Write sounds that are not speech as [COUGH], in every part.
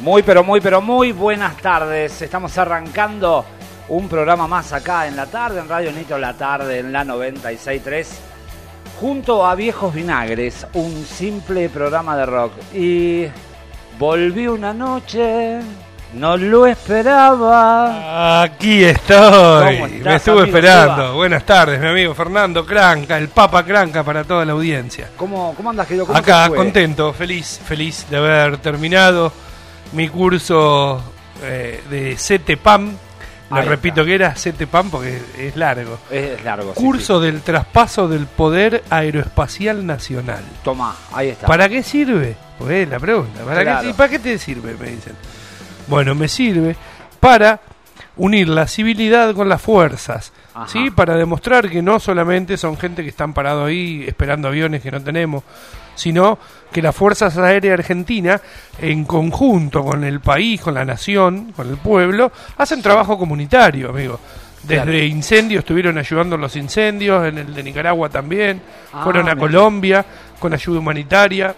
Muy, pero muy, pero muy buenas tardes. Estamos arrancando un programa más acá en la tarde, en Radio Nitro La Tarde, en la 96.3, junto a Viejos Vinagres, un simple programa de rock. Y volví una noche, no lo esperaba. Aquí estoy, ¿Cómo estás, me estuve amigo esperando. Buenas tardes, mi amigo Fernando Cranca, el Papa Cranca para toda la audiencia. ¿Cómo, cómo andas, querido? ¿Cómo Acá, contento, feliz, feliz de haber terminado mi curso eh, de CETEPAM. Le repito que era CETEPAM porque es largo. Es largo. sí, Curso del traspaso del poder aeroespacial nacional. sí. Toma, ahí está. ¿Para qué sirve? Pues es la pregunta. ¿Para, Claro. qué, ¿y ¿Para qué te sirve? Me dicen. Bueno, me sirve para unir la civilidad con las fuerzas. Ajá. ¿sí? Para demostrar que no solamente son gente que están parados ahí esperando aviones que no tenemos, sino que las Fuerzas Aéreas Argentinas, en conjunto con el país, con la nación, con el pueblo, hacen trabajo comunitario, amigo. Desde Claro. incendios estuvieron ayudando en los incendios, en el de Nicaragua también, Ah, fueron a mira. Colombia con ayuda humanitaria.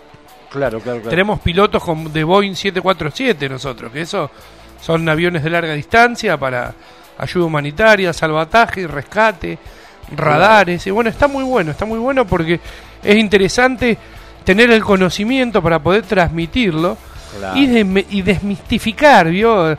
Claro, claro, claro. Tenemos pilotos con, de Boeing 747 nosotros, que eso son aviones de larga distancia para ayuda humanitaria, salvataje, rescate, radares. Y bueno, está muy bueno, está muy bueno porque es interesante tener el conocimiento para poder transmitirlo Claro. y, de- y desmistificar, ¿vio? Eh,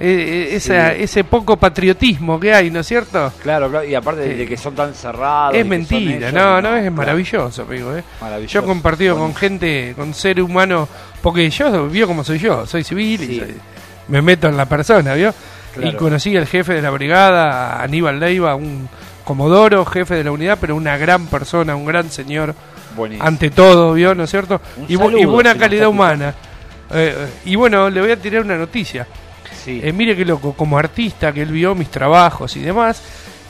eh, esa- Sí. ese poco patriotismo que hay, ¿no es cierto? Claro, claro, y aparte de, Sí. de que son tan cerrados. Es mentira, ellos, no, y no, es maravilloso, amigo. ¿eh? Maravilloso. Yo he compartido con gente, con ser humano, porque yo vio como soy yo, soy civil y soy- me meto en la persona, ¿vio? Claro. Y conocí al jefe de la brigada, a Aníbal Leiva, un comodoro, jefe de la unidad, pero una gran persona, un gran señor, Buenísimo. ante todo, ¿vio? ¿No es cierto? Y, saludo, y buena calidad humana. Eh, eh, y bueno, le voy a tirar una noticia. Sí. Eh, mire qué loco, como artista que él vio mis trabajos y demás,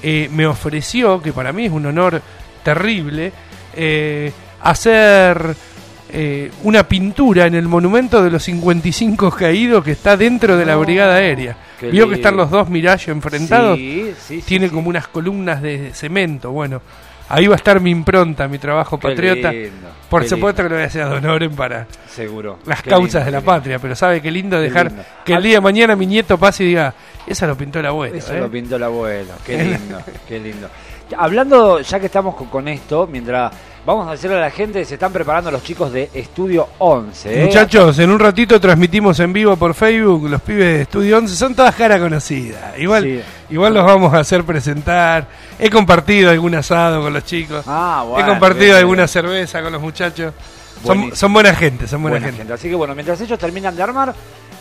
eh, me ofreció, que para mí es un honor terrible, hacer eh, una pintura en el monumento de los 55 caídos que está dentro de la No, Brigada Aérea. qué Vio que están los dos Mirage enfrentados, Sí, sí, sí, tiene como unas columnas de cemento. Bueno, ahí va a estar mi impronta, mi trabajo Qué patriota. lindo, Por supuesto lindo. que lo voy a hacer ad honorem para Seguro. las Qué causas lindo, de la patria, pero sabe qué lindo dejar que el Al- día de mañana mi nieto pase y diga, esa lo pintó el abuelo. Eso ¿eh?". lo pintó el abuelo. Qué [LAUGHS] lindo, qué lindo. Hablando, ya que estamos con, con esto, mientras vamos a decirle a la gente, se están preparando los chicos de Estudio 11. ¿eh? Muchachos, en un ratito transmitimos en vivo por Facebook, los pibes de Estudio 11 son todas caras conocidas. Igual, Sí. igual los vamos a hacer presentar. He compartido algún asado con los chicos. Ah, He bueno, compartido bien, alguna bien. cerveza con los muchachos. Son, son buena gente, son buena, Buena gente. gente. Así que bueno, mientras ellos terminan de armar,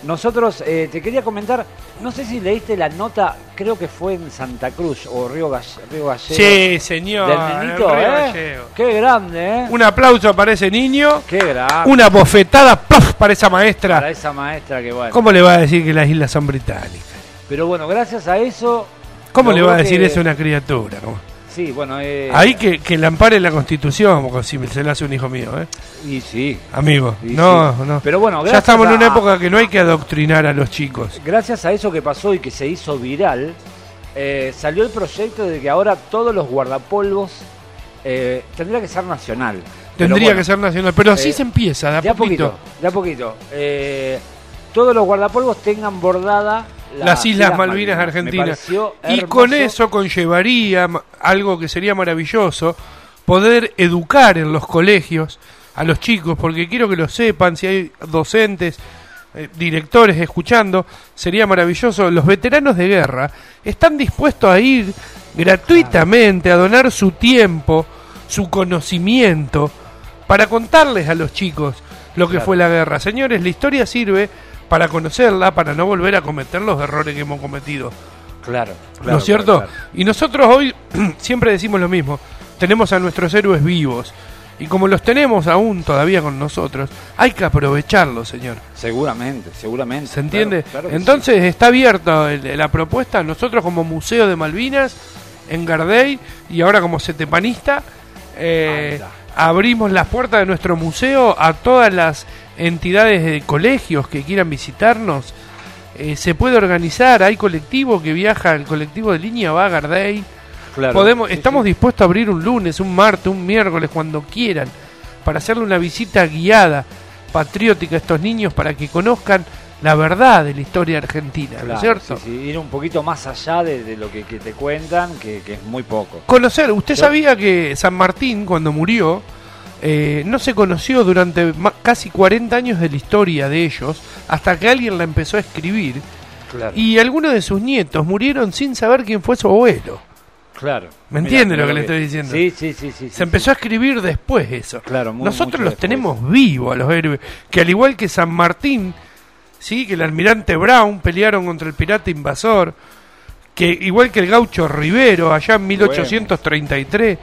nosotros eh, te quería comentar, no sé si leíste la nota, creo que fue en Santa Cruz o Río, Galle- Río Gallego. Sí, señor. Del nenito, Río ¿eh? Gallego. Qué grande, ¿eh? Un aplauso para ese niño. Qué grande. Una bofetada ¡paf! para esa maestra. Para esa maestra que bueno. ¿Cómo le va a decir que las islas son británicas? Pero bueno, gracias a eso. ¿Cómo le va a decir que- eso a una criatura? ¿Cómo? Sí, bueno. Eh, Ahí que, que le ampare la constitución, como si se lo hace un hijo mío, ¿eh? Y sí. Amigo, y no, sí. no. Pero bueno, ya estamos en una época que no hay que adoctrinar a los chicos. Gracias a eso que pasó y que se hizo viral, eh, salió el proyecto de que ahora todos los guardapolvos eh, tendría que ser nacional. Tendría bueno, que ser nacional, pero así eh, se empieza, de a, de poquito. poquito. De a poquito. Todos los guardapolvos tengan bordada la- Las Islas Malvinas Argentinas. Y con eso conllevaría algo que sería maravilloso, poder educar en los colegios a los chicos, porque quiero que lo sepan, si hay docentes, eh, directores escuchando, sería maravilloso. Los veteranos de guerra están dispuestos a ir gratuitamente, a donar su tiempo, su conocimiento, para contarles a los chicos lo que Claro. fue la guerra. Señores, la historia sirve para conocerla, para no volver a cometer los errores que hemos cometido. Claro, ¿No claro, es cierto? claro, claro. Y nosotros hoy [CLEARS THROAT] siempre decimos lo mismo. Tenemos a nuestros héroes vivos. Y como los tenemos aún todavía con nosotros, hay que aprovecharlos, señor. Seguramente, seguramente. ¿Se entiende? Entonces está abierta la propuesta. Nosotros como Museo de Malvinas, en Gardey, y ahora como setepanista, eh, está. abrimos las puertas de nuestro museo a todas las entidades de colegios que quieran visitarnos. Eh, se puede organizar, hay colectivo que viaja, el colectivo de línea va a Gardey. Claro, Podemos, sí, estamos sí. dispuestos a abrir un lunes, un martes, un miércoles, cuando quieran, para hacerle una visita guiada, patriótica a estos niños, para que conozcan la verdad de la historia argentina, ¿no es cierto? sí, ir un poquito más allá de, de lo que, que te cuentan, que, que es muy poco. Conocer, ¿usted Yo- sabía que San Martín, cuando murió, eh, no se conoció durante casi 40 años de la historia de ellos, hasta que alguien la empezó a escribir, Claro. y algunos de sus nietos murieron sin saber quién fue su abuelo? claro. ¿Me entiende lo que le estoy diciendo? Sí, sí, sí. sí Se empezó a escribir después eso. Claro, muy- Nosotros los después. tenemos vivos a los héroes, que al igual que San Martín, sí, que el almirante Brown pelearon contra el pirata invasor, que igual que el gaucho Rivero allá en 1833, eh,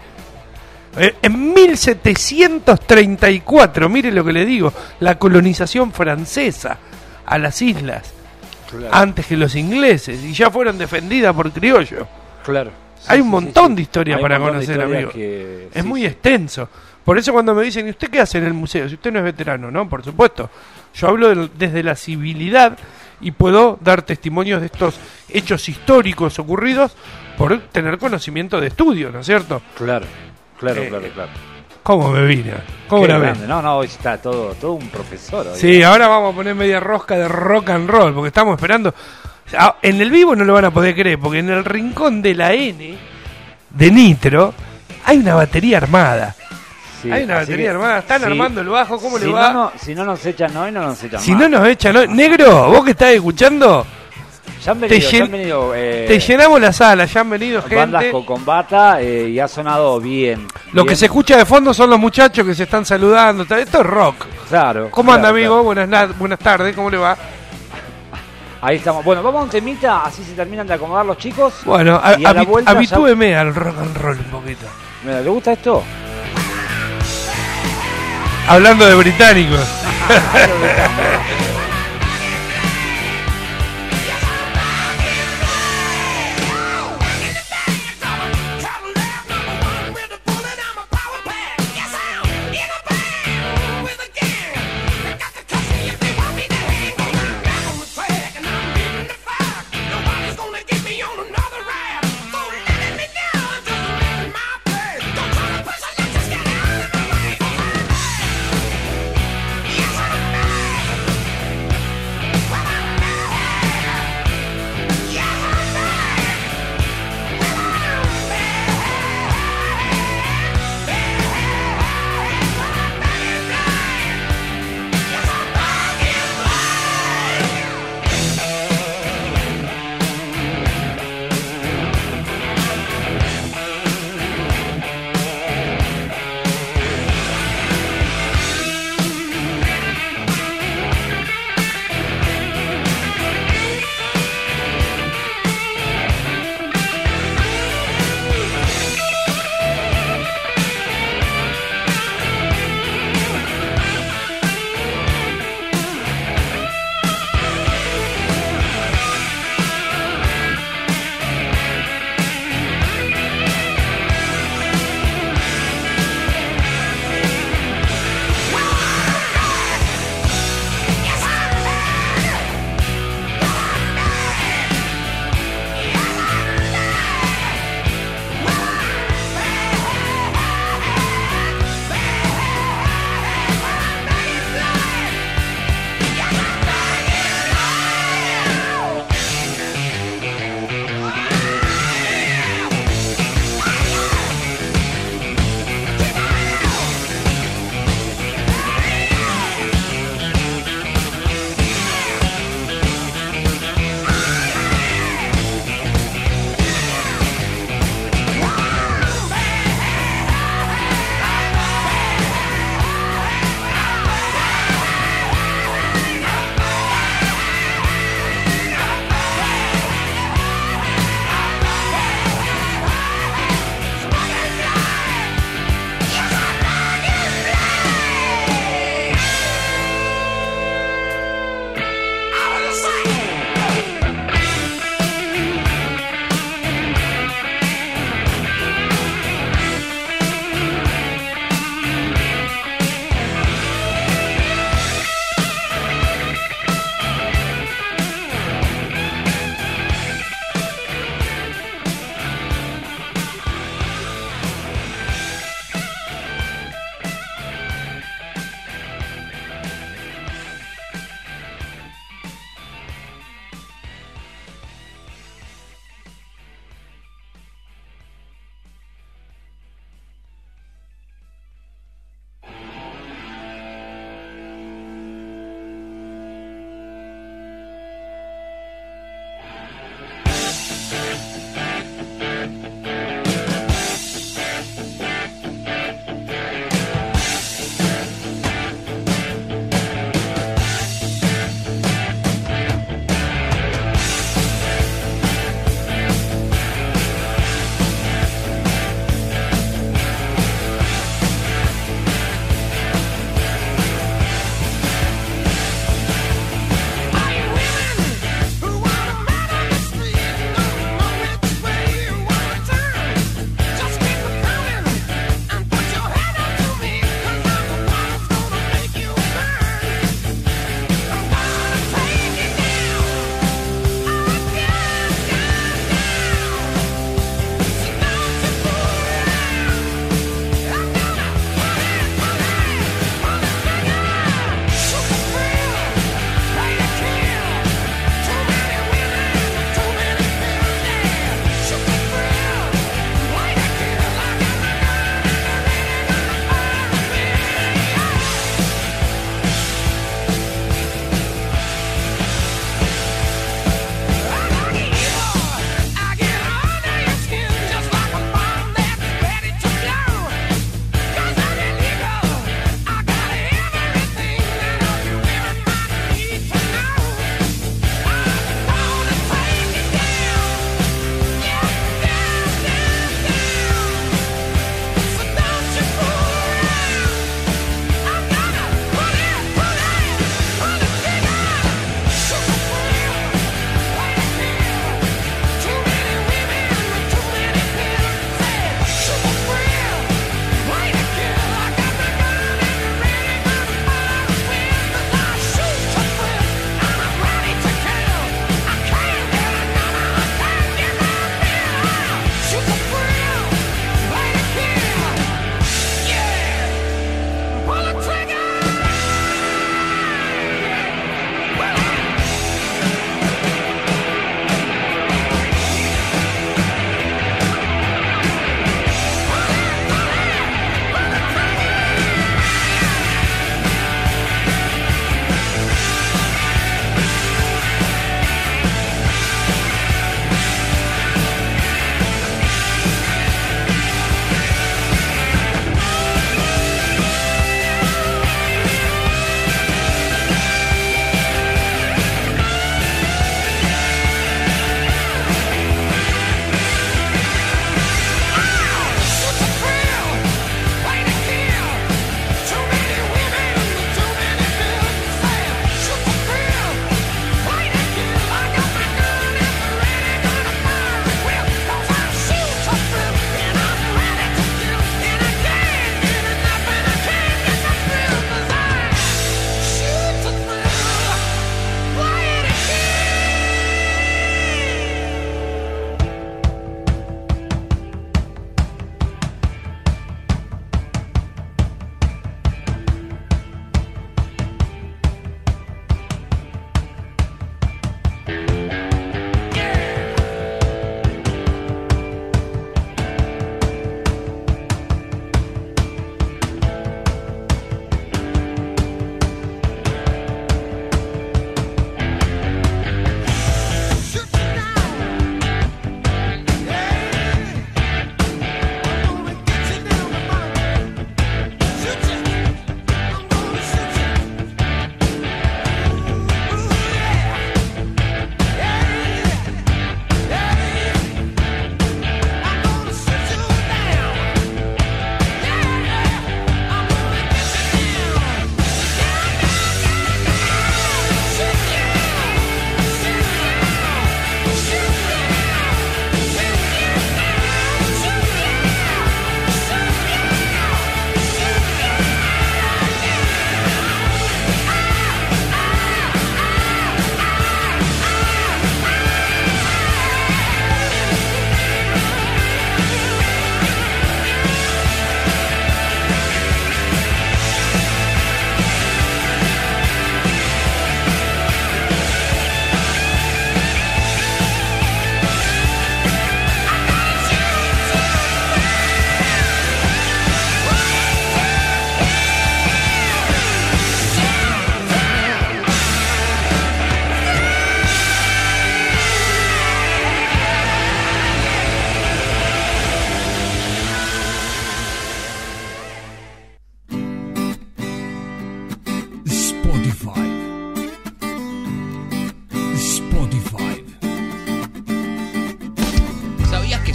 en 1734, mire lo que le digo, la colonización francesa a las islas Claro, antes que los ingleses y ya fueron defendidas por criollos. claro. Sí, Hay un sí, montón sí, de Hay un para de conocer, amigo. que- Es muy extenso. Por eso cuando me dicen, ¿y usted qué hace en el museo? Si usted no es veterano, ¿no? Por supuesto. Yo hablo del- desde la civilidad y puedo dar testimonios de estos hechos históricos ocurridos por tener conocimiento de estudio, ¿no es cierto? Claro, claro, Eh, claro, claro. ¿Cómo me vine? ¿Cómo la ves? No, no, hoy está todo, todo un profesor. hoy. Sí, ahora vamos a poner media rosca de rock and roll, porque estamos esperando. Ah, En el vivo no lo van a poder creer, porque en el rincón de la N de Nitro hay una batería armada. Sí, hay una batería armada. Están sí. armando el bajo, ¿cómo si le va? No, no, si no nos echan hoy, no nos echan si más. no nos echan, ¿no? negro, vos que estás escuchando, Ya han venido, te ya han venido eh, te llenamos la sala, ya han venido bandas gente. con combata eh, y ha sonado bien. Lo bien. que se escucha de fondo son los muchachos que se están saludando. Esto es rock. Claro. ¿Cómo anda, amigo? claro. Buenas, na- buenas tardes, ¿cómo le va? Ahí estamos. Bueno, vamos a un temita, así se terminan de acomodar los chicos. Bueno, a- Y a la vuelta ya- habitúeme al rock and roll un poquito. Mira, ¿le gusta esto? Hablando de británicos. [LAUGHS]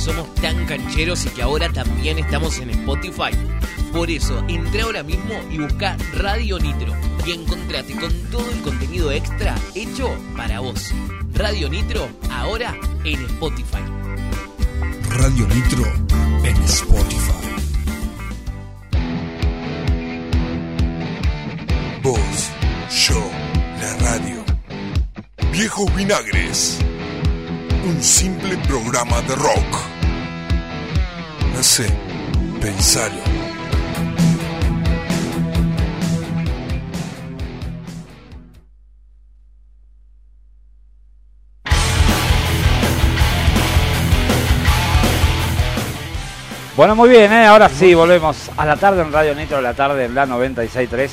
somos tan cancheros y que ahora también estamos en Spotify? Por eso, entra ahora mismo y busca Radio Nitro y encontrate con todo el contenido extra hecho para vos. Radio Nitro, ahora en Spotify. Radio Nitro en Spotify. Vos, yo, la radio. Viejos Vinagres. Un simple programa de rock. Pensalo. Bueno, muy bien, ¿eh? ahora sí, volvemos a la tarde en Radio Nitro, la tarde en la 96.3,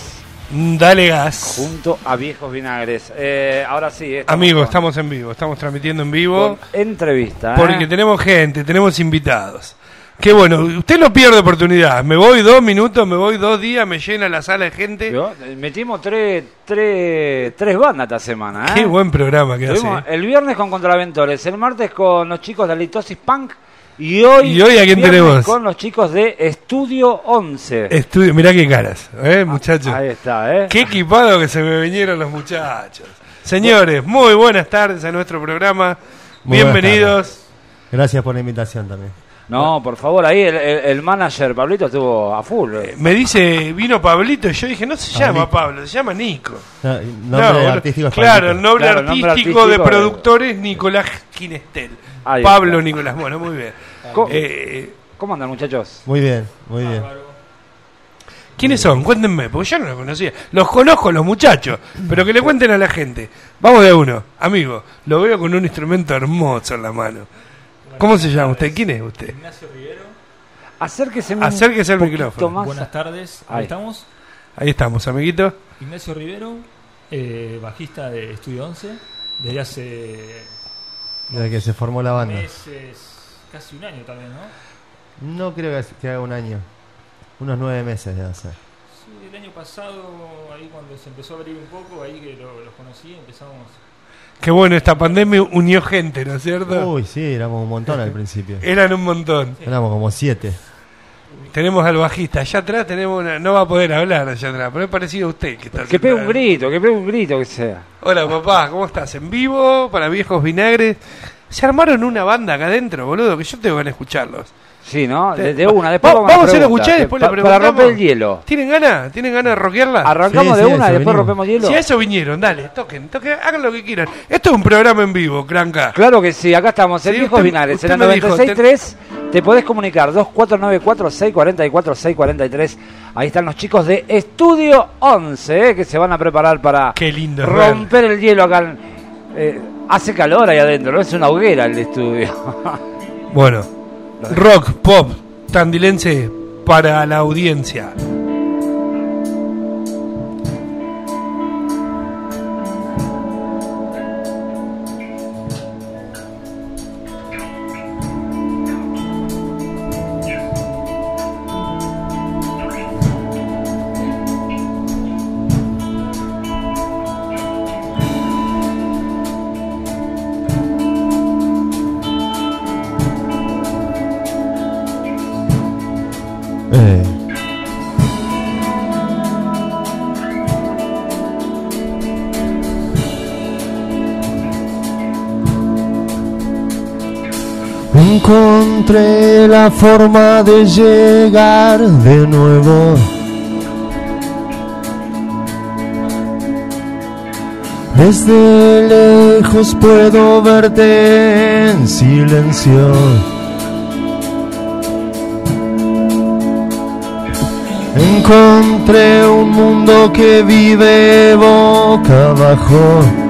Mm, Dale gas. junto a Viejos Vinagres. Eh, ahora sí, estamos Amigos, con- estamos en vivo, estamos transmitiendo en vivo. con entrevista. ¿eh? Porque tenemos gente, tenemos invitados. Qué bueno, usted no pierde oportunidad. Me voy dos minutos, me voy dos días, me llena la sala de gente. Yo, eh, Metimos tres, tres, tres bandas esta semana. ¿eh? Qué buen programa que hace. Tuvimos el viernes con Contraventores, el martes con los chicos de Litosis Punk y hoy, ¿Y hoy a quién tenemos? con los chicos de Estudio 11. Estudio, mirá qué caras, ¿eh, muchachos. Ahí está, ¿eh? Qué equipado que se me vinieron los muchachos. Señores, muy buenas tardes a nuestro programa. Muy Bienvenidos. Gracias por la invitación también. No, por favor, ahí el, el- el manager Pablito estuvo a full. eh. Me dice, vino Pablito, y yo dije, no se llama Pablito. Pablo, se llama Nico. No, el No, nombre boludo. artístico es claro, Pablito. el nombre Claro, el nombre artístico, de artístico de- productores Nicolás Quinestel. Ahí Pablo está. Nicolás, bueno, muy bien. Co- Eh, ¿Cómo andan, muchachos? Muy bien, muy bien. ¿Quiénes son? Cuéntenme, porque yo no los conocía. Los conozco los muchachos, pero que le cuenten a la gente. Vamos de a uno. Amigo, lo veo con un instrumento hermoso en la mano. ¿Cómo se llama usted? ¿Quién es usted? Ignacio Rivero, Acérquese un Acérquese al micrófono. más. buenas tardes, ¿cómo Ahí. estamos? Ahí estamos, amiguito. Ignacio Rivero, eh, bajista de Estudio 11, desde hace Desde que se formó la banda. meses, casi un año también, ¿no? No creo que, haga un año. Unos nueve meses de hacer. Sí, el año pasado, ahí cuando se empezó a abrir un poco, ahí que lo- los conocí, empezamos... Qué bueno, esta pandemia unió gente, ¿no es cierto? Uy, sí, éramos un montón al principio. [LAUGHS] Eran un montón. Éramos como siete. Tenemos al bajista. Allá atrás tenemos una... No va a poder hablar allá atrás, pero es parecido a usted que está Que pegue un grito, que pegue un grito que sea. Hola papá, ¿cómo estás? ¿En vivo? Para viejos vinagres. Se armaron una banda acá adentro, boludo, que yo tengo de escucharlos. Sí, ¿no? Te- De, de una, después Va- vamos, vamos a hacer escuchar después pa- le Para preguntamos. romper el hielo. ¿Tienen ganas? ¿Tienen ganas de rockearla? Arrancamos Sí, de sí, una y después rompemos hielo. Si a eso vinieron, dale, toquen, toquen, hagan lo que quieran. Esto es un programa en vivo, Cranca. Claro que sí, acá estamos, en Sí, Viejos usted en la me dijo, 96.3 te podés comunicar 2494-644-643. Ahí están los chicos de Estudio 11, eh, que se van a preparar para Qué lindo, es romper el hielo acá. en- eh, hace calor ahí adentro, ¿no? Es una hoguera el estudio. Bueno, rock, pop, tandilense para la audiencia. Encontré la forma de llegar de nuevo. Desde lejos puedo verte en silencio. Encontré un mundo que vive boca abajo.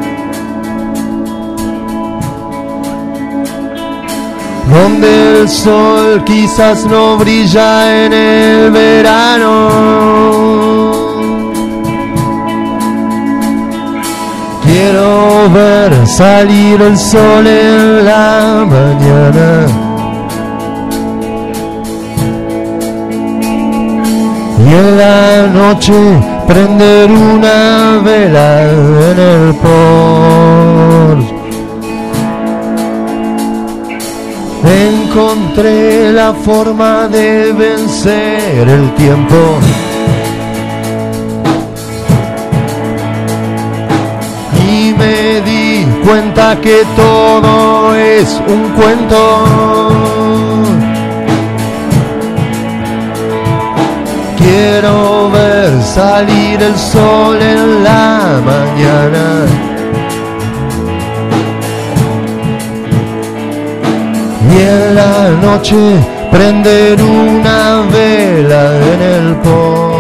Donde el sol quizás no brilla en el verano. Quiero ver salir el sol en la mañana. Y en la noche prender una vela en el porche. Encontré la forma de vencer el tiempo. Y me di cuenta que todo es un cuento. Quiero ver salir el sol en la mañana. Y en la noche prender una vela en el porche.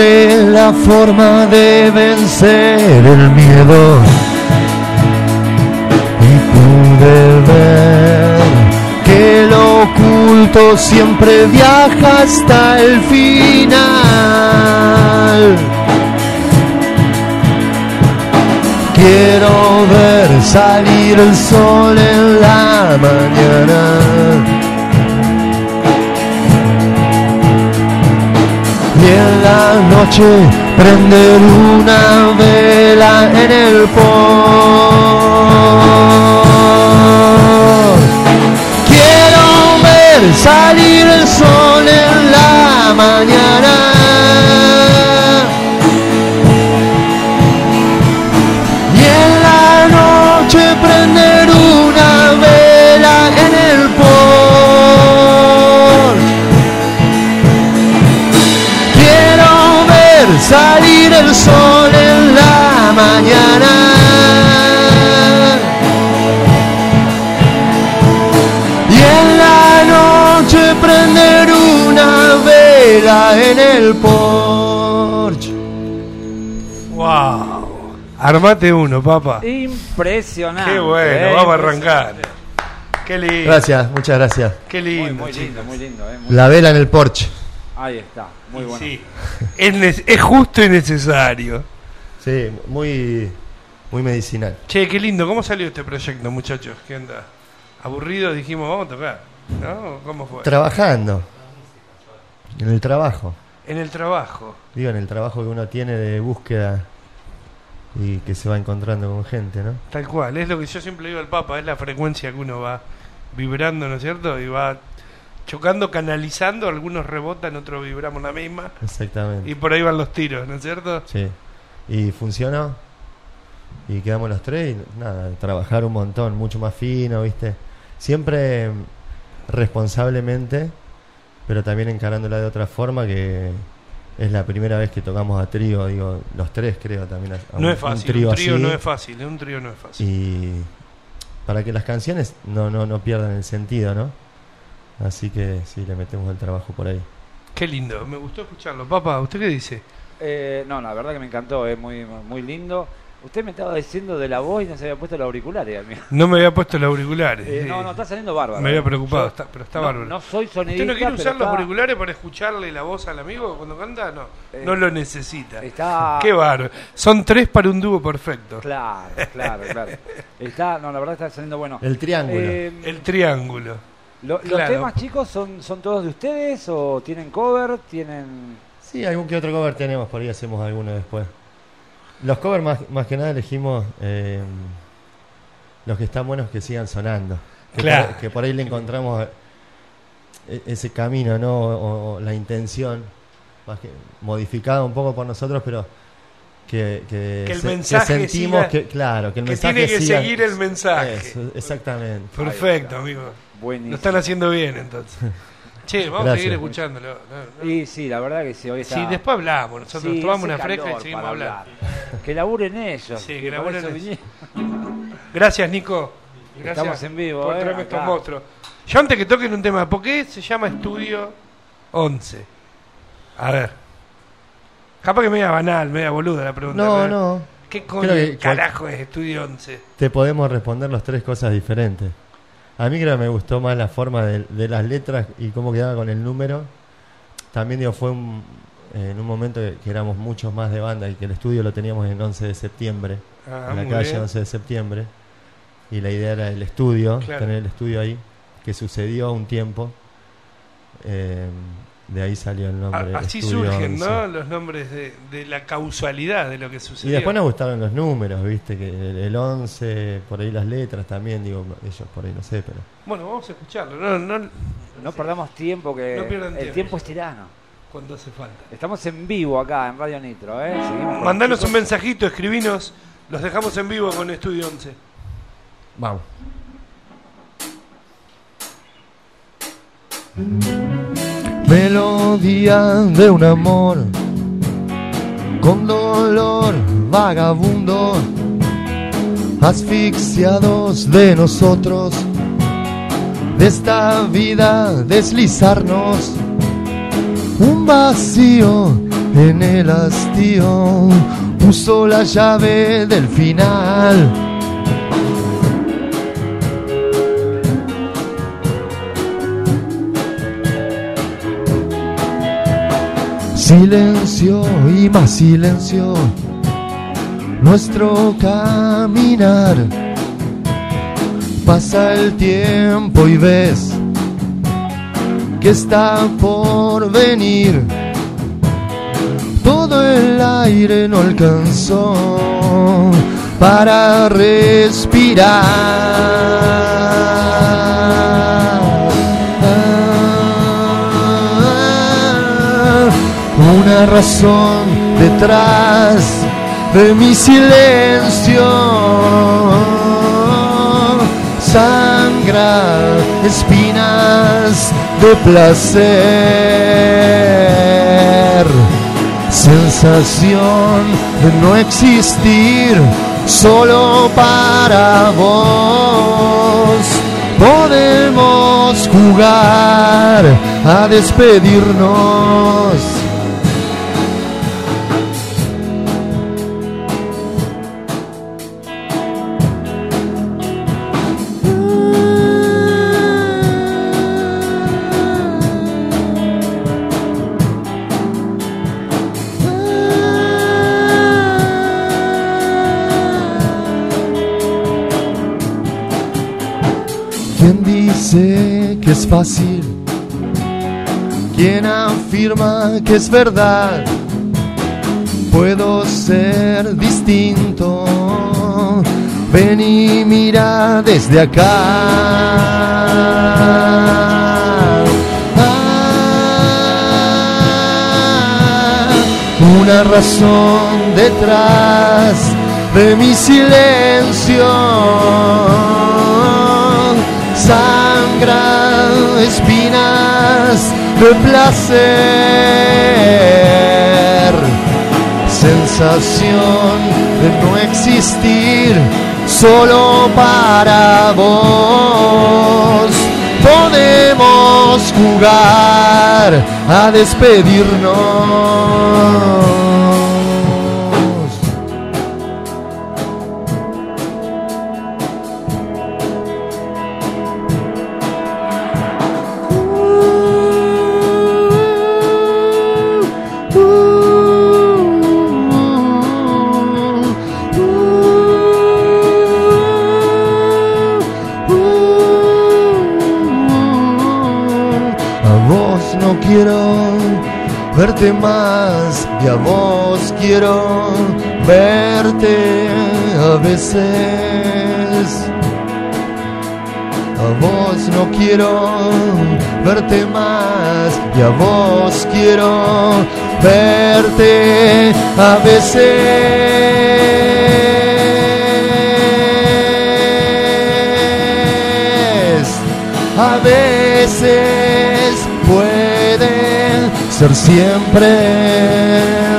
La forma de vencer el miedo y pude ver que lo oculto siempre viaja hasta el final. Quiero ver salir el sol en la mañana. Y en la noche prender una vela en el por. Quiero ver salir el sol en la mañana. El porche. ¡Wow! Armate uno, papá. Impresionante. Qué bueno, ¿eh? vamos a arrancar. Qué lindo. Gracias, muchas gracias. Qué lindo, muy lindo, muy lindo. ¿eh? Muy- La vela en el porche. Ahí está, muy bueno. Sí. Es justo y necesario. Sí, muy, muy medicinal. Che, qué lindo. ¿Cómo salió este proyecto, muchachos? ¿Qué onda? Aburrido, dijimos, vamos a tocar. ¿No? ¿Cómo fue? Trabajando. En el trabajo. En el trabajo. Digo, en el trabajo que uno tiene de búsqueda y que se va encontrando con gente, ¿no? Tal cual. Es lo que yo siempre digo al Papa. Es la frecuencia que uno va vibrando, ¿no es cierto? Y va chocando, canalizando. Algunos rebotan, otros vibramos la misma. Exactamente. Y por ahí van los tiros, ¿no es cierto? Sí. Y funcionó. Y quedamos los tres y nada, trabajar un montón, mucho más fino, ¿viste? Siempre mm, responsablemente, pero también encarándola de otra forma que es la primera vez que tocamos a trío, digo, los tres creo también. a- a No un- es fácil. Un trío Un trío así. no es fácil. Un trío no es fácil. y para que las canciones no, no, no pierdan el sentido, ¿no? Así que sí, le metemos el trabajo por ahí. Qué lindo. Me gustó escucharlo. Papá, ¿usted qué dice? Eh, no, la verdad que me encantó, es muy, muy lindo. Usted me estaba diciendo de la voz y no se había puesto los auriculares. amigo. No me había puesto los auriculares. Eh, no, no, está saliendo bárbaro. Me había eh. preocupado, Yo- está- pero está no, bárbaro. No soy ¿Usted sonidista, no quiere usar los está- auriculares para escucharle la voz al amigo cuando canta? No, Eh, no lo necesita. Está... [LAUGHS] Qué bárbaro. Son tres para un dúo perfecto. Claro, claro, claro. [LAUGHS] Está, no, la verdad está saliendo bueno. El triángulo. Eh, El triángulo. lo- ¿Los temas, chicos, son, son todos de ustedes o tienen cover? ¿Tienen...? Sí, algún que otro cover tenemos, por ahí hacemos alguno después. Los covers más, más que nada elegimos eh, los que están buenos que sigan sonando. Que, Claro. por, que por ahí le encontramos e- ese camino, ¿no? O, o la intención, más que modificada un poco por nosotros, pero que, que, Que el se- mensaje sentimos siga- que, claro, que el que mensaje tiene que siga- seguir el mensaje. Eso, exactamente. Perfecto, amigo. Buenísimo. Lo están haciendo bien entonces. [LAUGHS] Che, vamos a Gracias. seguir escuchándolo. No, no. Y sí, la verdad que sí, hoy está... Sí, después hablamos. Nosotros Sí, tomamos una fresca y seguimos hablando. Que laburen ellos. Sí, que laburen eso ellos. Gracias, Nico. Estamos en vivo, por eh, traerme estos monstruos. Yo antes que toquen un tema, ¿por qué se llama Estudio 11? A ver. Capaz que media banal, media boluda la pregunta. No, no. ¿Qué coño carajo es Estudio 11? Te podemos responder las tres cosas diferentes. A mí creo que me gustó más la forma de, de las letras y cómo quedaba con el número. También digo, fue un- en un momento que, que éramos muchos más de banda y que el estudio lo teníamos en 11 de septiembre, Ah, en la calle bien. 11 de septiembre. Y la idea era el estudio, Claro. tener el estudio ahí, que sucedió un tiempo. Eh, de ahí salió el nombre. A- Así Estudio surgen, 11. ¿no? Los nombres de, de la causalidad de lo que Y sucedió. después nos gustaron los números, viste, que el, el 11, por ahí las letras también, digo, ellos por ahí no sé, pero... Bueno, vamos a escucharlo. No, no, No perdamos tiempo, que No pierdan el tiempo. tiempo es tirano. cuando hace falta. Estamos en vivo acá en Radio Nitro, ¿eh? Seguimos Mandanos un mensajito, escribinos. Los dejamos en vivo con Estudio 11. Vamos. Melodía de un amor con dolor vagabundo, asfixiados de nosotros, de esta vida deslizarnos, un vacío en el hastío, puso la llave del final. Silencio y más silencio, nuestro caminar. Pasa el tiempo y ves que está por venir. Todo el aire no alcanzó para respirar. Una razón detrás de mi silencio. Sangra espinas de placer. Sensación de no existir solo para vos. Podemos jugar a despedirnos. Es fácil? ¿Quién afirma que es verdad? Puedo ser distinto. Ven y mira desde acá. Ah, una razón detrás de mi silencio. Sangra espinas de placer. Sensación de no existir solo para vos. Podemos jugar a despedirnos. Más y a vos quiero verte a veces. A vos no quiero verte más y a vos quiero verte a veces. A veces ser siempre.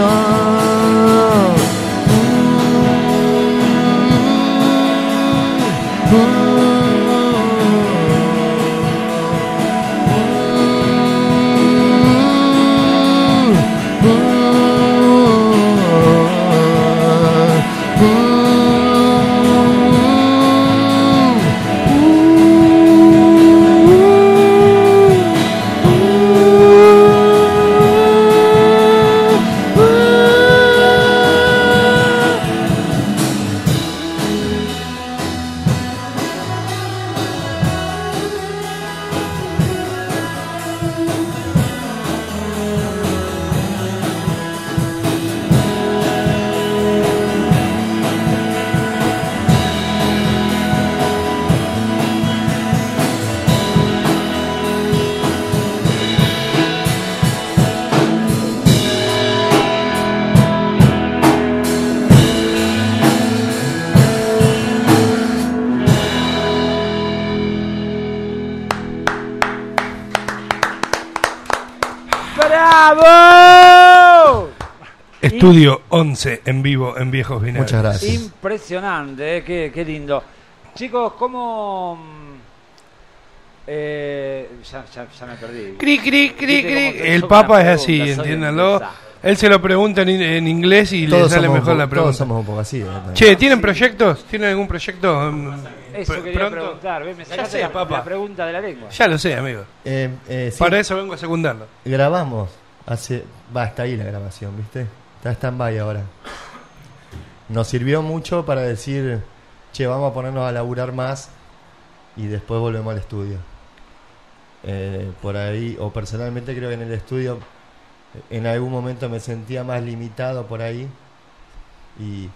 Estudio 11 en vivo en Viejos Vinagres. Muchas gracias. Impresionante, eh, qué, qué lindo. Chicos, ¿cómo...? mm, eh, ya, ya, ya me perdí. Cri, cri, cri, Viste cri. cómo te El Papa es así, pregunta, entiéndanlo. Él se lo pregunta en, en inglés y le sale mejor la po- todos pregunta. somos un poco así. ¿eh? Che, ¿tienen proyectos? ¿Tienen algún proyecto? mm, Eso pr- quería pronto? preguntar, ¿ves? Me Ya sé, la, papá. la pregunta de la lengua. Ya lo sé, amigo. Eh, eh, sí, Para eso vengo a secundarlo. grabamos hace. Va, hasta ahí la grabación, ¿viste? Está stand-by ahora. Nos sirvió mucho para decir, che, vamos a ponernos a laburar más y después volvemos al estudio. Eh, por ahí, o personalmente creo que en el estudio en algún momento me sentía más limitado por ahí y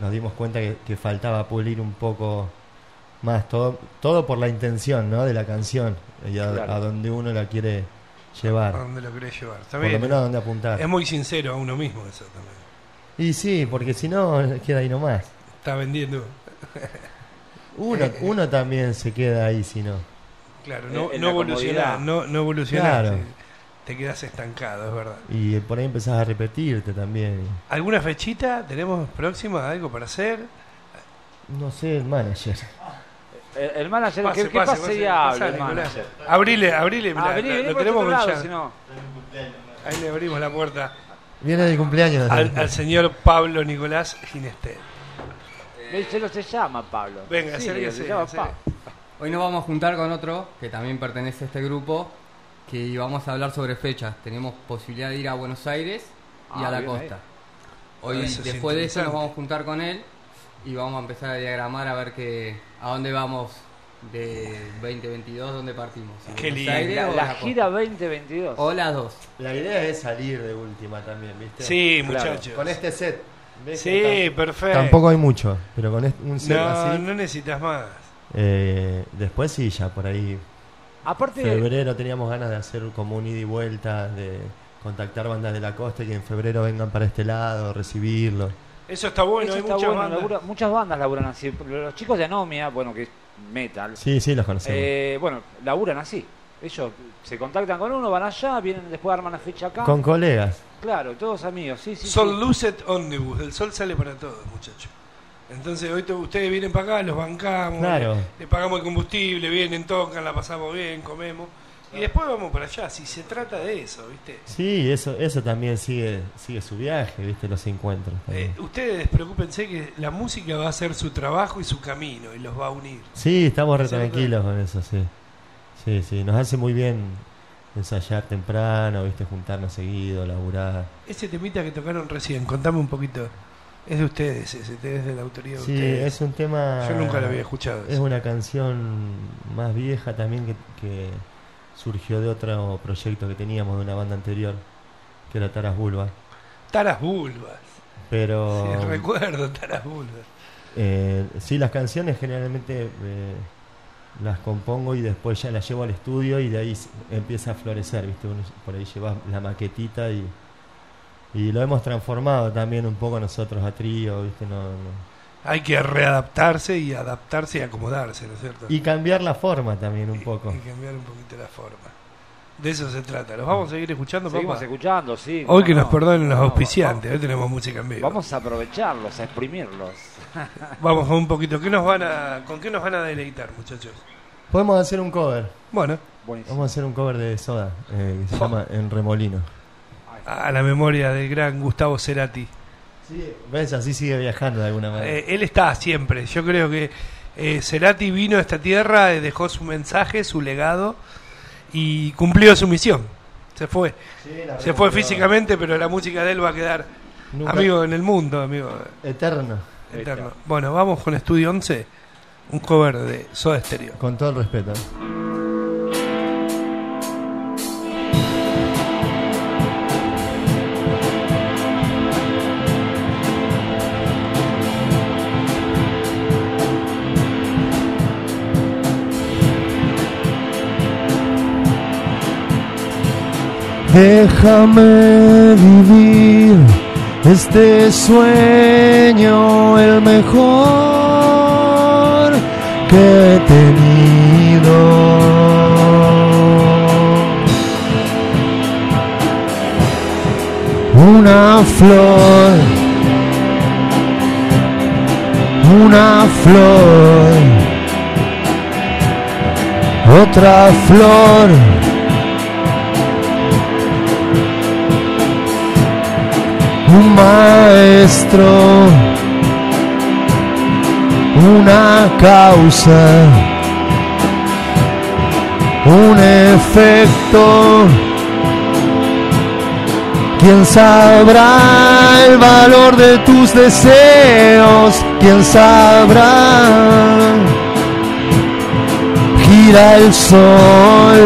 nos dimos cuenta que, que faltaba pulir un poco más todo todo por la intención ¿no? de la canción y a, Claro. a donde uno la quiere ¿A llevar dónde lo querés llevar? Está por lo menos a dónde apuntar Es muy sincero a uno mismo eso también. y sí porque si no queda ahí nomás Está vendiendo. uno [LAUGHS] uno también se queda ahí si no Claro, no, no evolucionás, no, no evolucionás. Claro. sí. Te quedas estancado, es verdad. y por ahí empezás a repetirte también ¿Alguna fechita? ¿Tenemos próxima algo para hacer? no sé el manager El, el manager, Pase, ¿qué, qué pase, pase, pase, el Nicolás. manager? Abrile, abrile, mirá, vení, lo- lo tenemos otro lado, ya. si no. Ahí le abrimos la puerta viene de cumpleaños al, al señor Pablo Nicolás Ginestel. Ve, Se, lo, se llama Pablo. Venga, Sí, acérquese, se llama. Pablo. Hoy nos vamos a juntar con otro que también pertenece a este grupo, que vamos a hablar sobre fechas. Tenemos posibilidad de ir a Buenos Aires y Ah, a la bien costa. Hoy, Eso es después de eso, nos vamos a juntar con él y vamos a empezar a diagramar a ver que, a dónde vamos de 2022, dónde partimos. Qué lindo. Aires La, la costa. gira 2022. O las dos. la idea es salir de última también viste Sí, Claro. muchachos. con este set ¿ves Sí, perfecto. tam- tampoco hay mucho pero con este- un set No, así no necesitas más. Eh, después sí, ya por ahí. Aparte, Febrero teníamos ganas de hacer como un ida y vuelta, de contactar bandas de la costa y que en febrero vengan para este lado, recibirlo. Eso está bueno, eso hay está muchas bueno, bandas. labura- muchas bandas laburan así. Los chicos de Anomia, bueno, que es metal, Sí, sí, los conocemos. eh, bueno, laburan así. Ellos se contactan con uno, van allá, vienen después arman la fecha acá. Con colegas. Claro, todos amigos, sí, sí. Sol sí. Lucet Omnibus, el sol sale para todos, muchachos. Entonces, hoy ustedes vienen para acá, los bancamos, Claro. le, le pagamos el combustible, vienen, tocan, la pasamos bien, comemos. Y después vamos para allá, si se trata de eso, ¿viste? Sí, eso eso también sigue sigue su viaje, ¿viste? Los encuentros. Eh, ustedes preocúpense que la música va a ser su trabajo y su camino y los va a unir. sí, estamos re tranquilos con eso, sí. Sí, sí, nos hace muy bien ensayar temprano, ¿viste? Juntarnos seguido, laburar. Ese temita que tocaron recién, contame un poquito. Es de ustedes, ese, es de la autoría de Sí, ustedes. es un tema... Yo nunca lo había escuchado. Es una canción más vieja también que, que surgió de otro proyecto que teníamos de una banda anterior, que era Taras Bulba. Taras Bulbas. Pero Sí, recuerdo Taras Bulbas. eh, sí, las canciones generalmente eh, las compongo y después ya las llevo al estudio y de ahí empieza a florecer, ¿viste? Uno por ahí llevas la maquetita y, y lo hemos transformado también un poco nosotros a trío, ¿viste? No, no. Hay que readaptarse y adaptarse y acomodarse, ¿no es cierto? Y cambiar la forma también un poco. Y cambiar un poquito la forma. De eso se trata. ¿Los vamos a seguir escuchando, Seguimos papá? escuchando, sí. Hoy que nos no. perdonen los No, auspiciantes, hoy tenemos música en vivo. Vamos a aprovecharlos, a exprimirlos. [LAUGHS] Vamos con un poquito. ¿Qué nos van a, ¿Con qué nos van a deleitar, muchachos? Podemos hacer un cover. Bueno, Buenísimo. Vamos a hacer un cover de Soda eh, que se Oh. llama En Remolino. a la memoria del gran Gustavo Cerati. ¿Ves? Así sigue viajando de alguna manera. Eh, él está siempre. Yo creo que eh, Cerati vino a esta tierra, eh, dejó su mensaje, su legado y cumplió su misión. Se fue. Se fue físicamente, pero la música de él va a quedar Nunca- amigo en el mundo, amigo Eterno. eterno. Bueno, vamos con Estudio 11, un cover de Soda Stereo. Con todo el respeto. Déjame vivir este sueño, el mejor que he tenido. Una flor, una flor, otra flor. Maestro, una causa, un efecto. ¿Quién sabrá el valor de tus deseos? ¿Quién sabrá? Gira el sol,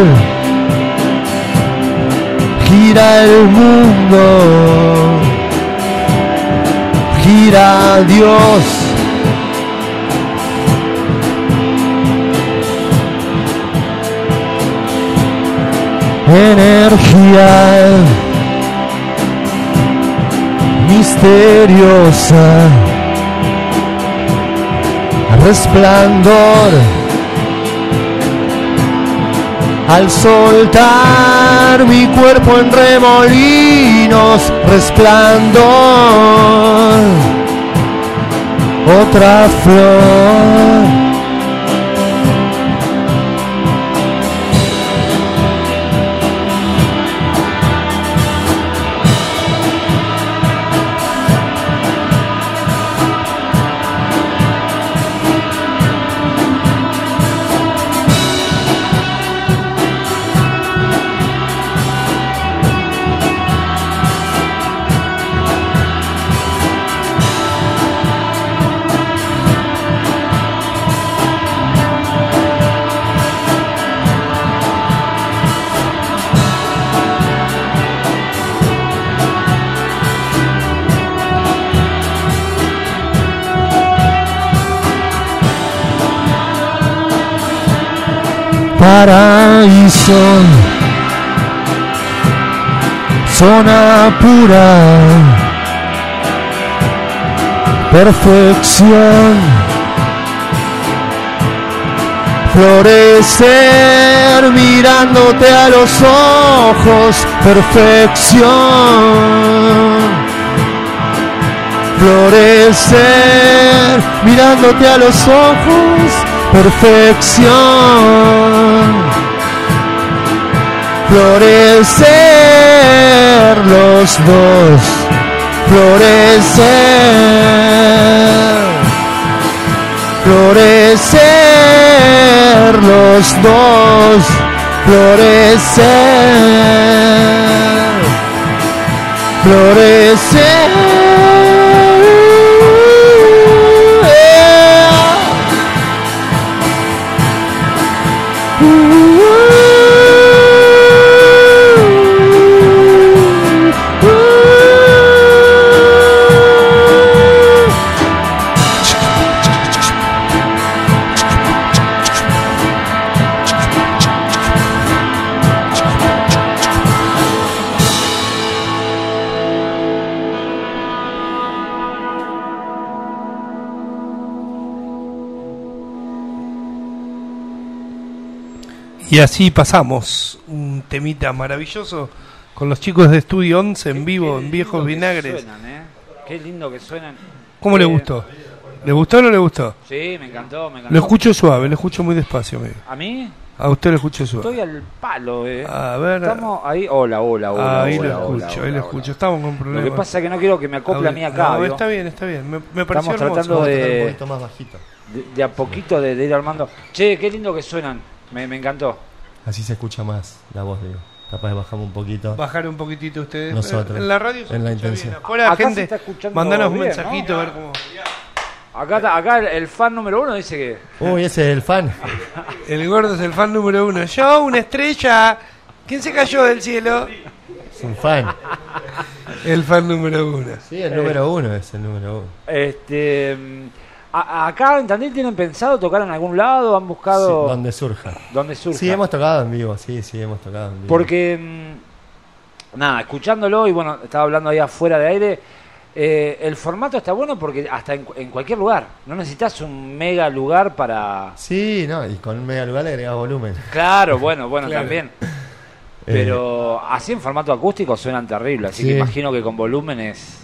gira el mundo, gira Dios. Energía misteriosa, resplandor. Al soltar mi cuerpo en remolinos, resplandor. Otra flor. Zona pura, perfección, florecer mirándote a los ojos, perfección, florecer mirándote a los ojos, perfección. Florecer los dos, florecer. Florecer los dos, florecer. Florecer. Y así pasamos un temita maravilloso con los chicos de Estudio 11 en vivo, en Viejos lindo que Vinagres. Suenan, ¿eh? Qué lindo que suenan. ¿Cómo le Eh, gustó? ¿Le gustó o no le gustó? Sí, me encantó, me encantó. Lo escucho suave, lo escucho muy despacio. amigo. ¿A mí? A usted lo escucho suave. Estoy al palo, eh. A ver. Estamos ahí. Hola, hola, hola. ahí hola, lo escucho, hola, ahí lo hola. escucho. Estamos con Lo problemas. que pasa es que no quiero que me acople a mí acá. No, está bien, está bien. Me, me pareció Estamos hermoso. tratando de- un poquito más bajito. De, de a poquito de, de ir armando. Che, qué lindo que suenan. Me, me encantó. Así se escucha más la voz, digo. Capaz de bajamos un poquito. Bajar un poquitito ustedes. Nosotros. En la radio se En la intención. Afuera, Acá se gente, está escuchando mandanos un mensajito ¿no? a ver cómo. Acá, acá el, el fan número uno dice que. Uy, ese es el fan. El gordo es el fan número uno. Yo, una estrella. ¿Quién se cayó del cielo? Es un fan. El fan número uno. Sí, el número uno es el número uno. Este. A- acá en Tandil tienen pensado tocar en algún lado, han Sí, buscado donde surja. donde surja. Sí, hemos tocado en vivo, sí, sí, hemos tocado en vivo. Porque, mm, nada, escuchándolo y bueno, estaba hablando ahí afuera de aire, eh, el formato está bueno porque hasta en, en cualquier lugar, no necesitas un mega lugar para... Sí, no, y con un mega lugar le agregás volumen. Claro, bueno, bueno, Claro. también. [LAUGHS] Pero así en formato acústico suenan terribles, así Sí. que imagino que con volúmenes.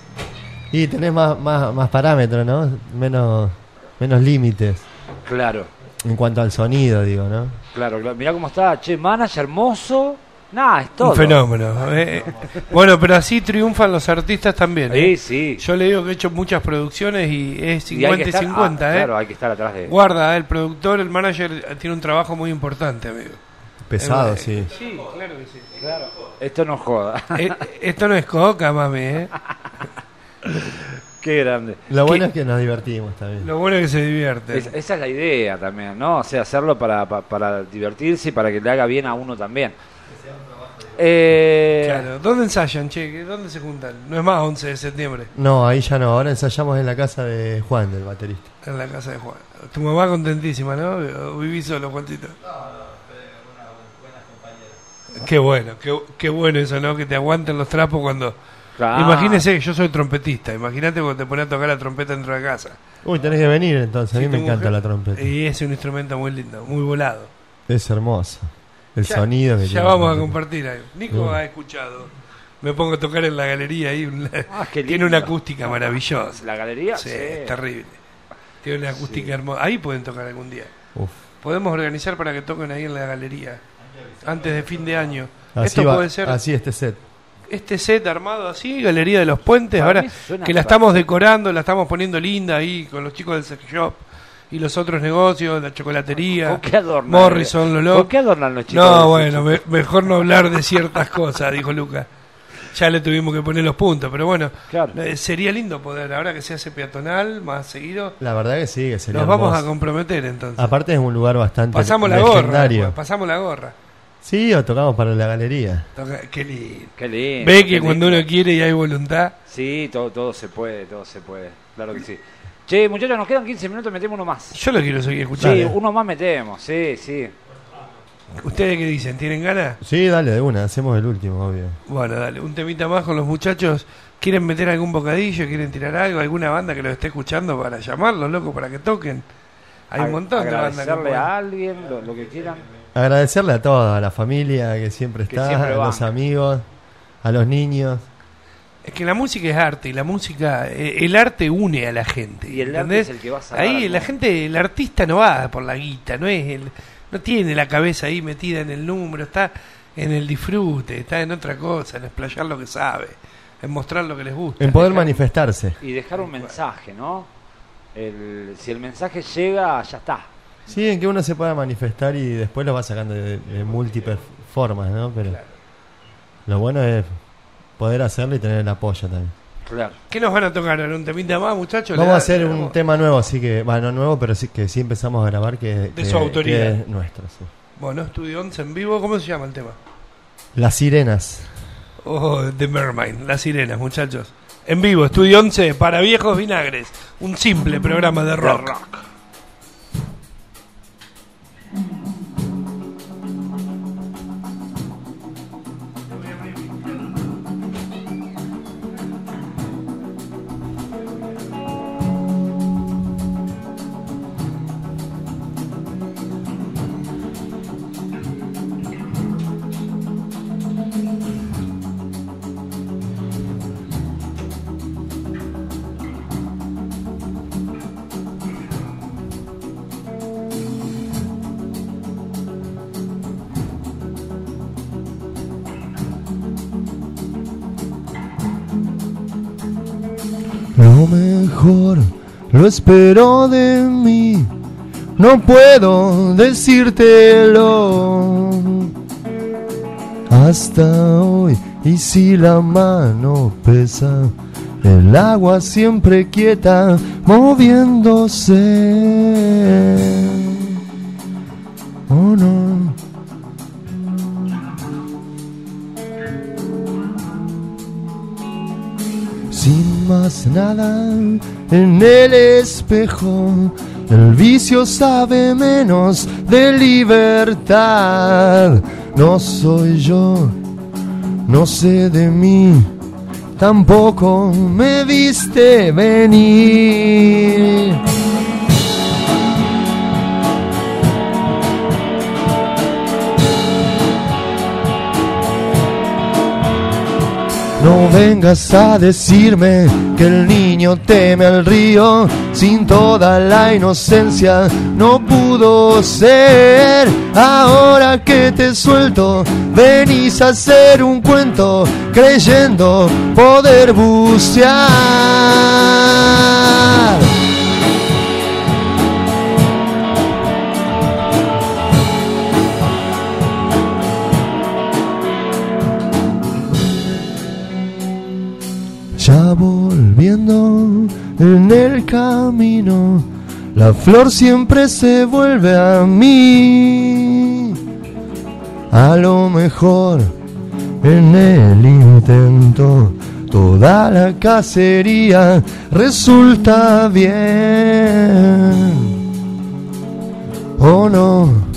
Y tenés más, más, más parámetros, ¿no? Menos, menos límites. Claro, En cuanto al sonido, digo, ¿no? claro, claro. Mirá cómo está, che, manager hermoso. Nada, es todo. Un fenómeno. eh. Bueno, pero así triunfan los artistas también. Sí, ¿eh? sí. Yo le digo que he hecho muchas producciones y es Y hay 50 que y estar- 50, ah, ¿eh? Claro, hay que estar atrás de. Guarda, el productor, el manager tiene un trabajo muy importante, amigo. Pesado, Eh, sí. Sí, claro que sí. Esto no joda. Eh, esto no es coca, mami, ¿eh? [LAUGHS] [LAUGHS] Qué grande. Lo bueno ¿Qué? es que nos divertimos también. Lo bueno es que se divierte. Es- esa es la idea también, ¿no? O sea, hacerlo para, pa- para divertirse y para que le haga bien a uno también. Eh, Claro. ¿Dónde ensayan, che? ¿Dónde se juntan? No es más 11 de septiembre, No, ahí ya no. Ahora ensayamos en la casa de Juan, del baterista. en la casa de Juan. Tu mamá contentísima, ¿no? ¿O vivís solo, Juancito? Qué bueno, qué, qué bueno eso, ¿no? Que te aguanten los trapos cuando... claro. Imagínese que yo soy trompetista. Imagínate cuando te pones a tocar la trompeta dentro de casa. Uy, tenés que venir entonces. A mí me encanta mujer- la trompeta. Y es un instrumento muy lindo, muy volado. Es hermoso. El Ya- sonido que Ya vamos a compartir algo. Nico ha escuchado. Me pongo a tocar en la galería ahí. un- Ah, qué tiene una acústica maravillosa. La galería, Sí, sí. es terrible. Tiene una acústica hermosa. Ahí pueden tocar algún día. Uf. Podemos organizar para que toquen ahí en la galería. Antes de fin de año. Así, Esto va- puede ser así este set. Este set armado así, Galería de los Puentes. Ahora que la estamos decorando, la estamos poniendo linda ahí con los chicos del sex shop y los otros negocios, la chocolatería. ¿Con qué adornan? Morrison, Lolo. ¿Con qué adornan los chicos? No, bueno, me- mejor no hablar de ciertas [LAUGHS] cosas, dijo Luca. Ya le tuvimos que poner los puntos, pero bueno, Claro. eh, sería lindo poder, ahora que se hace peatonal más seguido, La verdad que sí, que sería nos vamos a comprometer entonces. Aparte es un lugar bastante pasamos la gorra, legendario. después, pasamos la gorra. Sí, o tocamos para la galería. Toca- qué lindo. Qué lindo. Ve qué que cuando lindo. uno quiere y hay voluntad, Sí, todo, todo se puede, todo se puede. Claro que sí. Che, muchachos, nos quedan 15 minutos, metemos uno más. yo lo quiero seguir Sí, escuchando. uno más metemos, sí, sí. ¿Ustedes qué dicen? ¿Tienen ganas? Sí, dale, de una, hacemos el último, obvio. Bueno, dale, un temita más con los muchachos. ¿Quieren meter algún bocadillo? ¿Quieren tirar algo? ¿Alguna banda que los esté escuchando para llamarlos, loco, para que toquen? Hay un montón de bandas que Agradecerle pueden. a alguien, lo, lo que quieran. Agradecerle a toda a la familia que siempre Que está, siempre a los amigos, a los niños. Es que la música es arte y la música, eh, el arte une a la gente. Y el arte es el que va a sacar Ahí la gente, el artista no va por la guita, no es el, no tiene la cabeza ahí metida en el número, está en el disfrute, está en otra cosa, en explayar lo que sabe, en mostrar lo que les gusta. En poder Dejar- manifestarse. Y dejar un mensaje, ¿no? El, si el mensaje llega, ya está. Sí, en que uno se pueda manifestar y después lo va sacando de, de múltiples formas, ¿no? Pero lo bueno es poder hacerlo y tener el apoyo también. Claro. ¿Qué nos van a tocar? ¿Un temita más, muchachos? Vamos ¿Le a hacer un tema nuevo, así que, bueno, no nuevo, pero sí que sí empezamos a grabar que, que- su autoría. que es nuestro. sí. Bueno, Estudio 11 en vivo, ¿cómo se llama el tema? Las sirenas. Oh, The Mermaid, Las Sirenas, muchachos. En vivo, Estudio 11 para viejos vinagres. Un simple programa de rock. Lo lo espero de mí. No puedo decírtelo. Hasta hoy, y si la mano pesa, el agua siempre quieta, moviéndose. Oh no. Sin más nada en el espejo, el vicio sabe menos de libertad. No soy yo, no sé de mí, tampoco me viste venir. Vengas a decirme que el niño teme al río, sin toda la inocencia no pudo ser. Ahora que te suelto, venís a hacer un cuento, creyendo poder bucear. La flor siempre se vuelve a mí. A lo mejor en el intento toda la cacería resulta bien. ¿O no?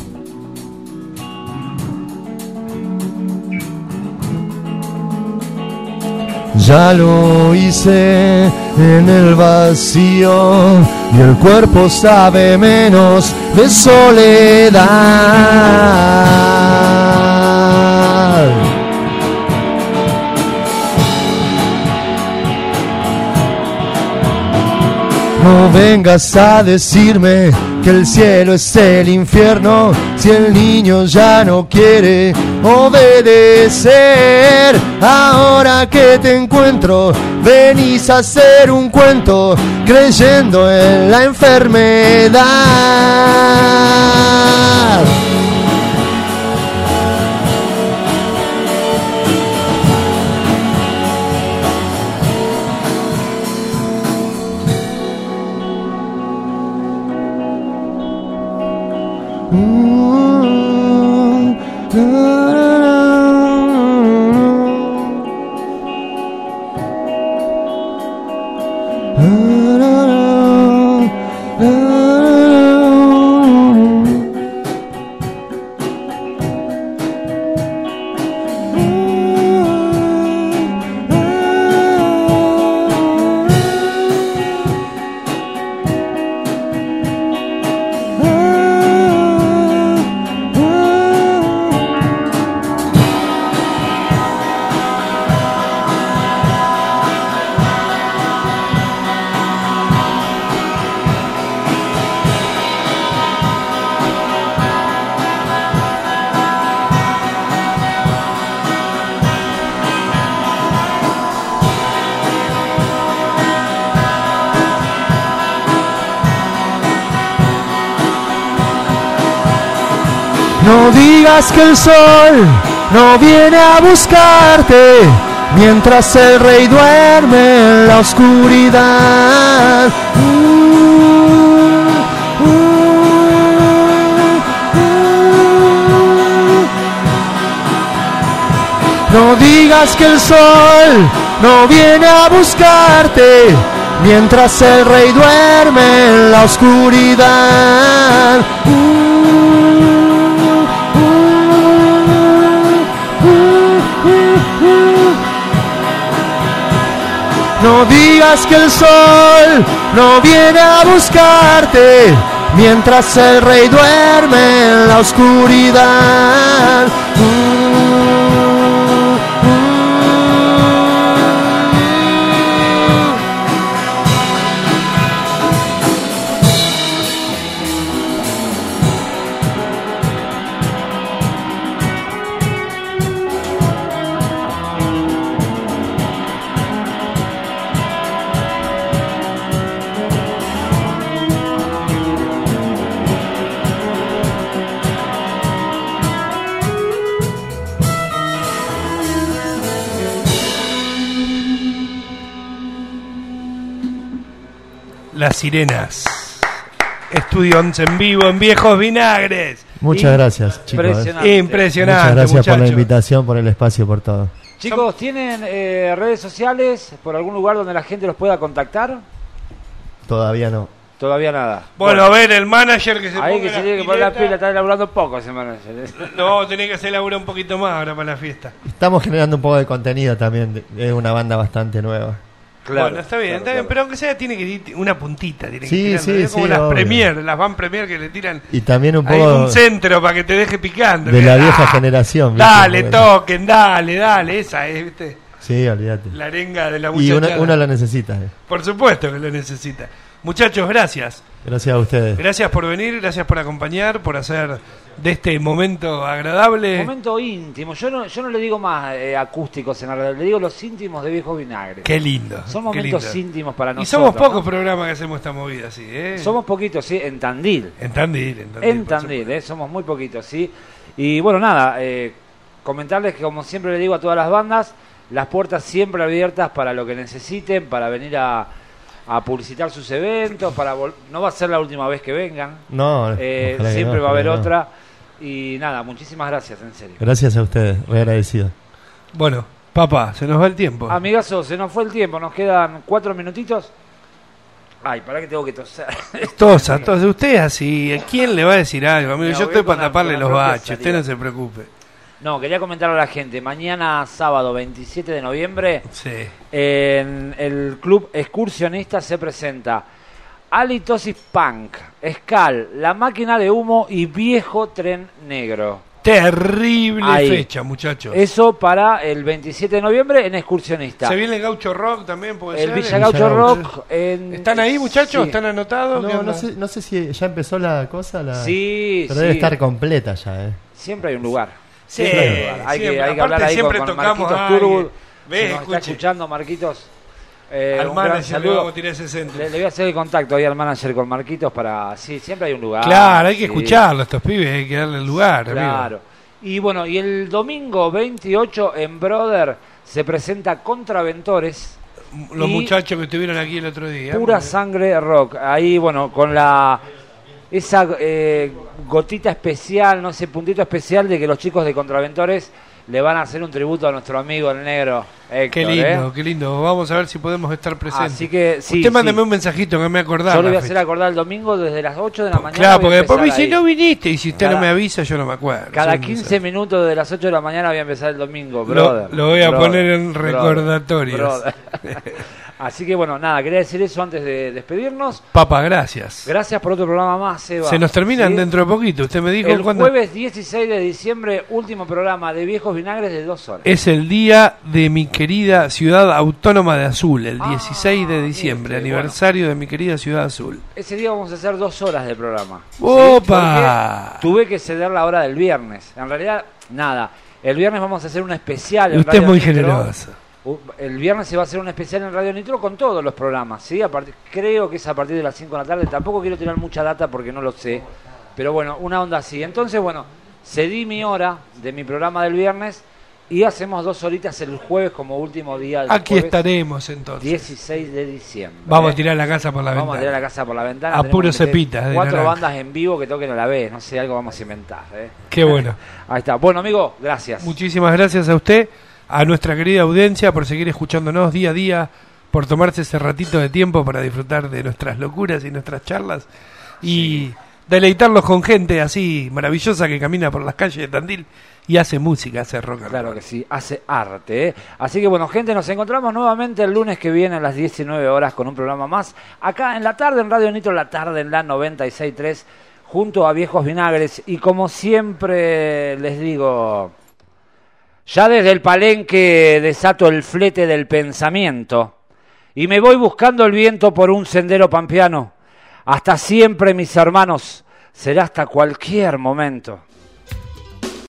Ya lo hice en el vacío y el cuerpo sabe menos de soledad. No vengas a decirme que el cielo es el infierno si el niño ya no quiere obedecer. Ahora que te encuentro, venís a hacer un cuento creyendo en la enfermedad. Digas que el sol no viene a buscarte mientras el rey duerme en la oscuridad. No digas que el sol no viene a buscarte mientras el rey duerme en la oscuridad. No digas que el sol no viene a buscarte mientras el rey duerme en la oscuridad. Sirenas. Estudio 11 en vivo en Viejos Vinagres. Muchas gracias, chicos. Impresionante. Impresionante, Muchas gracias por la invitación, por el espacio, por todo. Chicos, ¿tienen eh, redes sociales por algún lugar donde la gente los pueda contactar? Todavía no. Todavía nada. Bueno, a ver, el manager que se ahí ponga que se tiene que poner la pila, está elaborando poco ese manager. [LAUGHS] No, tenés que hacer laburo un poquito más ahora para la fiesta. Estamos generando un poco de contenido también. Es una banda bastante nueva. Bueno, está bien, claro, está bien, claro. pero aunque sea tiene que ir una puntita, tiene Sí, que ir tirando, sí, es como sí, las obvio. premier, las van premier que le tiran Y también un poco un centro para que te deje picando. de que- la vieja ¡Ah! generación. Dale, toquen, dale, dale, esa es, ¿viste? Sí, olvídate. La arenga de la Y uno, muchacha. uno la necesita. eh. Por supuesto que lo necesita. Muchachos, gracias. Gracias a ustedes. Gracias por venir, gracias por acompañar, por hacer de este momento agradable. Momento íntimo. Yo no, yo no le digo más eh, acústicos en la radio, le digo los íntimos de Viejos Vinagres. Qué lindo. Son momentos lindo. íntimos para Y nosotros. somos pocos ¿no? programas que hacemos esta movida así, ¿eh? Somos poquitos, sí, en Tandil. En Tandil, en Tandil. En Tandil, eh, somos muy poquitos, sí. Y bueno, nada, eh, comentarles que como siempre le digo a todas las bandas, las puertas siempre abiertas para lo que necesiten, para venir a, a publicitar sus eventos, para vol- no va a ser la última vez que vengan, No, eh, siempre no, va a haber no. otra. Y nada, muchísimas gracias, en serio. Gracias a ustedes, re agradecido. Bueno, papá, se nos va el tiempo. Amigazo, se nos fue el tiempo, nos quedan cuatro minutitos. Ay, para que tengo que toser. [LAUGHS] Tosa, tosa, usted así, ¿a quién le va a decir algo? Amigo, yo estoy para taparle los baches, usted no se preocupe. No, quería comentarle a la gente, mañana sábado 27 de noviembre Sí. En el club excursionista se presenta Halitosis Punk, Scal, La Máquina de Humo y Viejo Tren Negro. Terrible Ahí. fecha, muchachos. Eso para el 27 de noviembre en excursionista. ¿Se viene el Gaucho Rock también? ¿Puede el ser? Villa Gaucho Villa Gaucho. Rock. en- ¿Están ahí, muchachos? Sí. ¿Están anotados? ¿Qué No, sé, no sé si ya empezó la cosa. La... Sí, Pero debe estar completa ya, ¿eh? Siempre hay un lugar. Sí, Siempre hay que, hay que hablar ahí siempre con, con tocamos Marquitos a alguien. Turwood. Ve, Si nos está escuchando, Marquitos. eh, Al manager le saludo. vamos a tirar ese centro. Le, le voy a hacer el contacto ahí al manager con Marquitos para... Sí, siempre hay un lugar. Claro, hay que sí. escucharlo, estos pibes, hay que darle el lugar, amigo. Claro. Y bueno, y el domingo 28 en Brother se presenta Contraventores, Los muchachos que estuvieron aquí el otro día. pura sangre rock. Ahí, bueno, con la esa eh, gotita especial, no sé, puntito especial de que los chicos de Contraventores le van a hacer un tributo a nuestro amigo el negro. Héctor, Qué lindo, ¿eh? qué lindo. Vamos a ver si podemos estar presentes. Así que sí, Usted mándeme sí. un mensajito que me acordar. Yo le voy a hacer acordar el domingo desde las 8 de la mañana. Claro, porque después me dice, ahí. no viniste, y si usted Cada- no me avisa, yo no me acuerdo. Cada Soy un 15 desastre. minutos de las 8 de la mañana voy a empezar el domingo, Lo- brother. lo voy a Brother, poner en recordatorios. [LAUGHS] Así que bueno, nada, quería decir eso antes de despedirnos. Papa, gracias. Gracias por otro programa más, Eva. Se nos terminan ¿Sí? dentro de poquito. Usted me dijo El cuándo- jueves 16 de diciembre, último programa de Viejos Vinagres de dos horas. Es el día de mi querida ciudad autónoma de Azul, el 16 de Ah, diciembre, aniversario de mi querida ciudad azul. Ese día vamos a hacer dos horas de programa. ¡Opa! Tuve que ceder la hora del viernes. En realidad, nada. El viernes vamos a hacer un especial. en Usted es muy Nitro. generoso. El viernes se va a hacer un especial en Radio Nitro con todos los programas, ¿sí? A partir- creo que es a partir de las 5 de la tarde. Tampoco quiero tirar mucha data porque no lo sé. Pero bueno, una onda así. Entonces, bueno, cedí mi hora de mi programa del viernes y hacemos dos horitas el jueves como último día del Aquí jueves estaremos entonces. 16 de diciembre. Vamos a ¿eh? tirar la casa por la Vamos a ventana. tirar la casa por la ventana. A puro que meter cepita de Cuatro naranja. bandas en vivo que toquen a la vez. No sé, algo vamos a inventar. ¿eh? Qué bueno. Ahí está. Bueno, amigo, gracias. Muchísimas gracias a usted, a nuestra querida audiencia por seguir escuchándonos día a día, por tomarse ese ratito de tiempo para disfrutar de nuestras locuras y nuestras charlas y deleitarlos con gente así maravillosa que camina por las calles de Tandil y hace música, hace rock. and Claro que sí, hace arte. ¿eh? Así que bueno, gente, nos encontramos nuevamente el lunes que viene a las 19 horas con un programa más. Acá en la tarde, en Radio Nitro, la tarde en la 96.3, junto a Viejos Vinagres. Y como siempre les digo, ya desde el palenque desato el flete del pensamiento y me voy buscando el viento por un sendero pampeano. Hasta siempre, mis hermanos, será hasta cualquier momento.